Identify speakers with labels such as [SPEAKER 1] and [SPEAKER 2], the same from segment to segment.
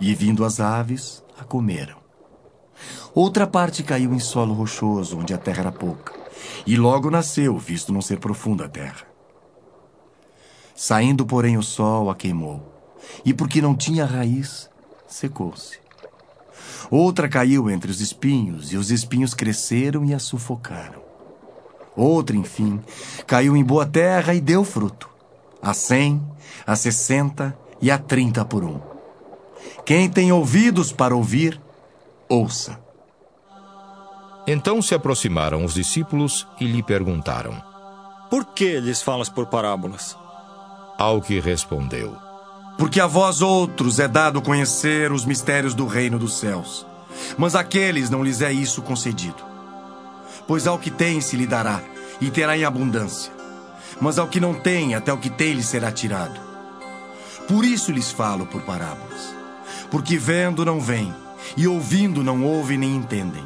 [SPEAKER 1] e vindo as aves, a comeram. Outra parte caiu em solo rochoso, onde a terra era pouca, e logo nasceu, visto não ser profunda a terra. Saindo, porém, o sol a queimou, e porque não tinha raiz, secou-se. Outra caiu entre os espinhos, e os espinhos cresceram e a sufocaram. Outra, enfim, caiu em boa terra e deu fruto, a cem, a sessenta e a trinta por um. Quem tem ouvidos para ouvir, ouça.
[SPEAKER 2] Então se aproximaram os discípulos e lhe perguntaram:
[SPEAKER 3] Por que lhes falas por parábolas?
[SPEAKER 2] Ao que respondeu:
[SPEAKER 1] Porque a vós outros é dado conhecer os mistérios do reino dos céus, mas àqueles não lhes é isso concedido. Pois ao que tem se lhe dará, e terá em abundância, mas ao que não tem, até o que tem lhe será tirado. Por isso lhes falo por parábolas. Porque vendo não veem, e ouvindo não ouvem nem entendem.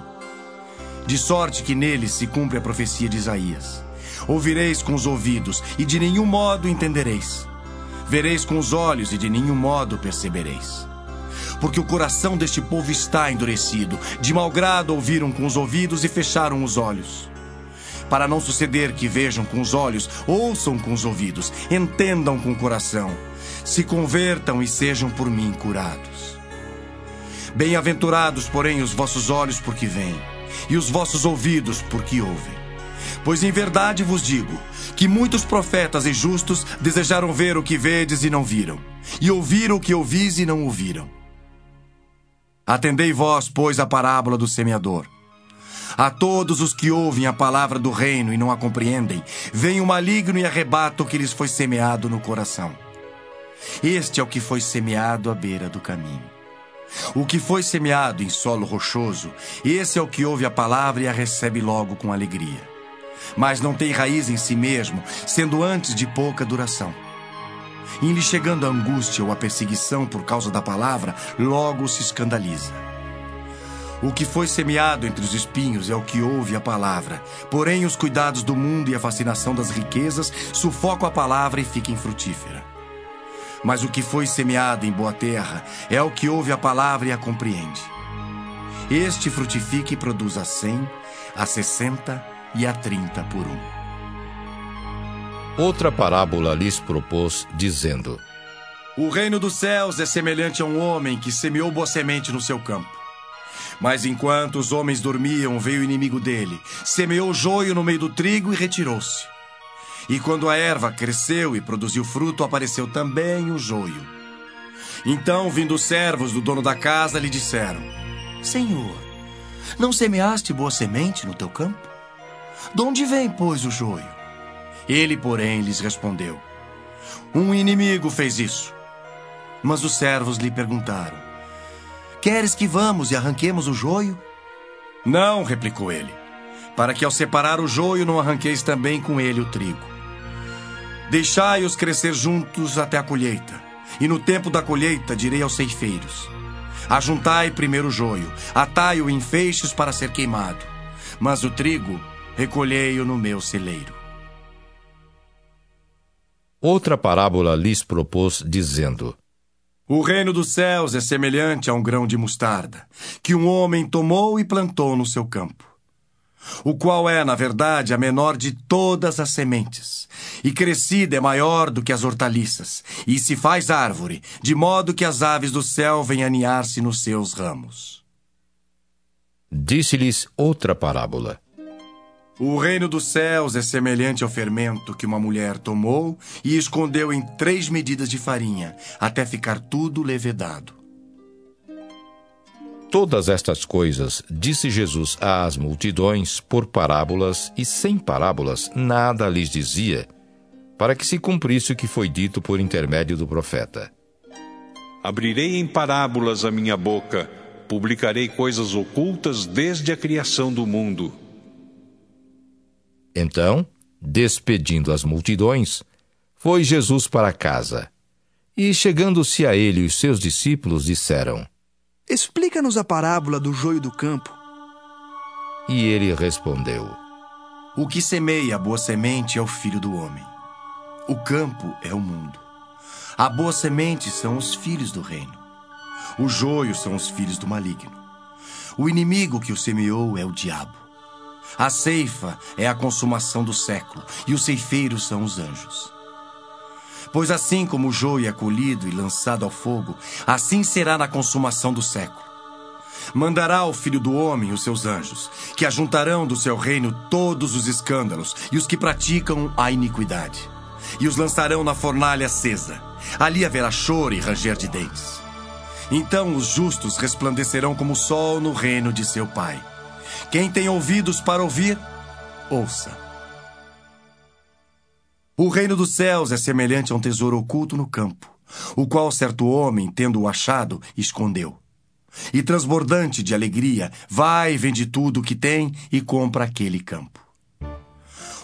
[SPEAKER 1] De sorte que neles se cumpre a profecia de Isaías. Ouvireis com os ouvidos, e de nenhum modo entendereis. Vereis com os olhos, e de nenhum modo percebereis. Porque o coração deste povo está endurecido, de mau grado ouviram com os ouvidos e fecharam os olhos para não suceder que vejam com os olhos, ouçam com os ouvidos, entendam com o coração se convertam e sejam por mim curados. Bem-aventurados, porém, os vossos olhos porque veem, e os vossos ouvidos porque ouvem. Pois em verdade vos digo que muitos profetas e justos desejaram ver o que vedes e não viram, e ouviram o que ouvis e não ouviram. Atendei vós, pois, a parábola do semeador. A todos os que ouvem a palavra do reino e não a compreendem, vem o maligno e arrebata o que lhes foi semeado no coração. Este é o que foi semeado à beira do caminho. O que foi semeado em solo rochoso, esse é o que ouve a palavra e a recebe logo com alegria. Mas não tem raiz em si mesmo, sendo antes de pouca duração. Em lhe chegando a angústia ou a perseguição por causa da palavra, logo se escandaliza. O que foi semeado entre os espinhos é o que ouve a palavra. Porém, os cuidados do mundo e a fascinação das riquezas sufocam a palavra e fica infrutífera. Mas o que foi semeado em boa terra é o que ouve a palavra e a compreende. Este frutifica e produz a cem, a sessenta e a trinta por um.
[SPEAKER 2] Outra parábola lhes propôs, dizendo:
[SPEAKER 1] O reino dos céus é semelhante a um homem que semeou boa semente no seu campo. Mas enquanto os homens dormiam, veio o inimigo dele, semeou joio no meio do trigo e retirou-se. E quando a erva cresceu e produziu fruto, apareceu também o joio. Então, vindo os servos do dono da casa, lhe disseram: Senhor, não semeaste boa semente no teu campo? De onde vem, pois, o joio? Ele, porém, lhes respondeu: Um inimigo fez isso. Mas os servos lhe perguntaram: Queres que vamos e arranquemos o joio? Não, replicou ele, para que ao separar o joio não arranqueis também com ele o trigo. Deixai-os crescer juntos até a colheita. E no tempo da colheita direi aos ceifeiros: Ajuntai primeiro o joio, atai-o em feixes para ser queimado, mas o trigo recolhei-o no meu celeiro.
[SPEAKER 2] Outra parábola lhes propôs, dizendo:
[SPEAKER 1] O reino dos céus é semelhante a um grão de mostarda, que um homem tomou e plantou no seu campo o qual é, na verdade, a menor de todas as sementes, e crescida é maior do que as hortaliças, e se faz árvore, de modo que as aves do céu vêm aninhar-se nos seus ramos.
[SPEAKER 2] Disse-lhes outra parábola.
[SPEAKER 1] O reino dos céus é semelhante ao fermento que uma mulher tomou e escondeu em três medidas de farinha, até ficar tudo levedado.
[SPEAKER 2] Todas estas coisas disse Jesus às multidões por parábolas e sem parábolas nada lhes dizia, para que se cumprisse o que foi dito por intermédio do profeta.
[SPEAKER 4] Abrirei em parábolas a minha boca, publicarei coisas ocultas desde a criação do mundo.
[SPEAKER 2] Então, despedindo as multidões, foi Jesus para casa. E chegando-se a ele os seus discípulos disseram:
[SPEAKER 5] Explica-nos a parábola do joio do campo.
[SPEAKER 2] E ele respondeu:
[SPEAKER 1] O que semeia a boa semente é o filho do homem. O campo é o mundo. A boa semente são os filhos do reino. O joio são os filhos do maligno. O inimigo que o semeou é o diabo. A ceifa é a consumação do século, e os ceifeiros são os anjos. Pois assim como o joio é colhido e lançado ao fogo, assim será na consumação do século. Mandará o Filho do Homem os seus anjos, que ajuntarão do seu reino todos os escândalos e os que praticam a iniquidade, e os lançarão na fornalha acesa. Ali haverá choro e ranger de dentes. Então os justos resplandecerão como o sol no reino de seu Pai. Quem tem ouvidos para ouvir, ouça. O reino dos céus é semelhante a um tesouro oculto no campo, o qual certo homem, tendo-o achado, escondeu. E transbordante de alegria, vai, vende tudo o que tem e compra aquele campo.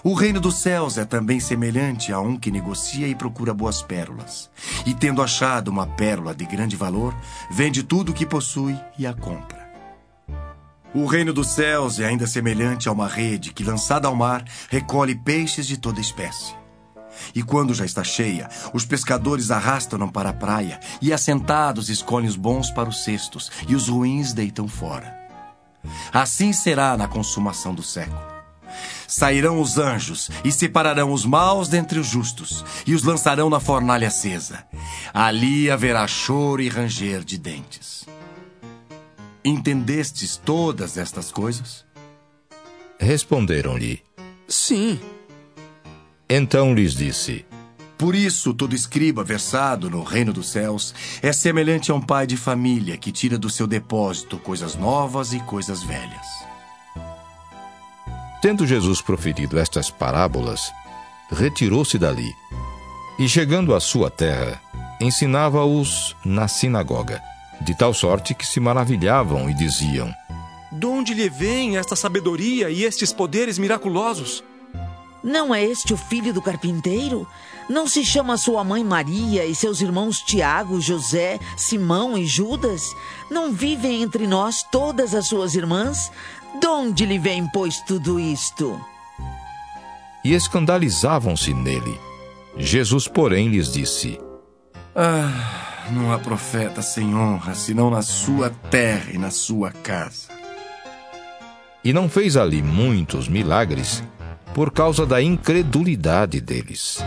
[SPEAKER 1] O reino dos céus é também semelhante a um que negocia e procura boas pérolas. E tendo achado uma pérola de grande valor, vende tudo o que possui e a compra. O reino dos céus é ainda semelhante a uma rede que, lançada ao mar, recolhe peixes de toda espécie. E quando já está cheia, os pescadores arrastam-na para a praia e, assentados, escolhem os bons para os cestos e os ruins deitam fora. Assim será na consumação do século. Sairão os anjos e separarão os maus dentre os justos e os lançarão na fornalha acesa. Ali haverá choro e ranger de dentes. Entendestes todas estas coisas?
[SPEAKER 2] Responderam-lhe:
[SPEAKER 5] Sim.
[SPEAKER 2] Então lhes disse:
[SPEAKER 1] Por isso, todo escriba versado no reino dos céus é semelhante a um pai de família que tira do seu depósito coisas novas e coisas velhas.
[SPEAKER 2] Tendo Jesus proferido estas parábolas, retirou-se dali e, chegando à sua terra, ensinava-os na sinagoga, de tal sorte que se maravilhavam e diziam:
[SPEAKER 6] De onde lhe vem esta sabedoria e estes poderes miraculosos?
[SPEAKER 7] Não é este o filho do carpinteiro? Não se chama sua mãe Maria e seus irmãos Tiago, José, Simão e Judas? Não vivem entre nós todas as suas irmãs? De onde lhe vem, pois, tudo isto?
[SPEAKER 2] E escandalizavam-se nele. Jesus, porém, lhes disse:
[SPEAKER 1] Ah, não há profeta sem honra, senão na sua terra e na sua casa.
[SPEAKER 2] E não fez ali muitos milagres por causa da incredulidade deles.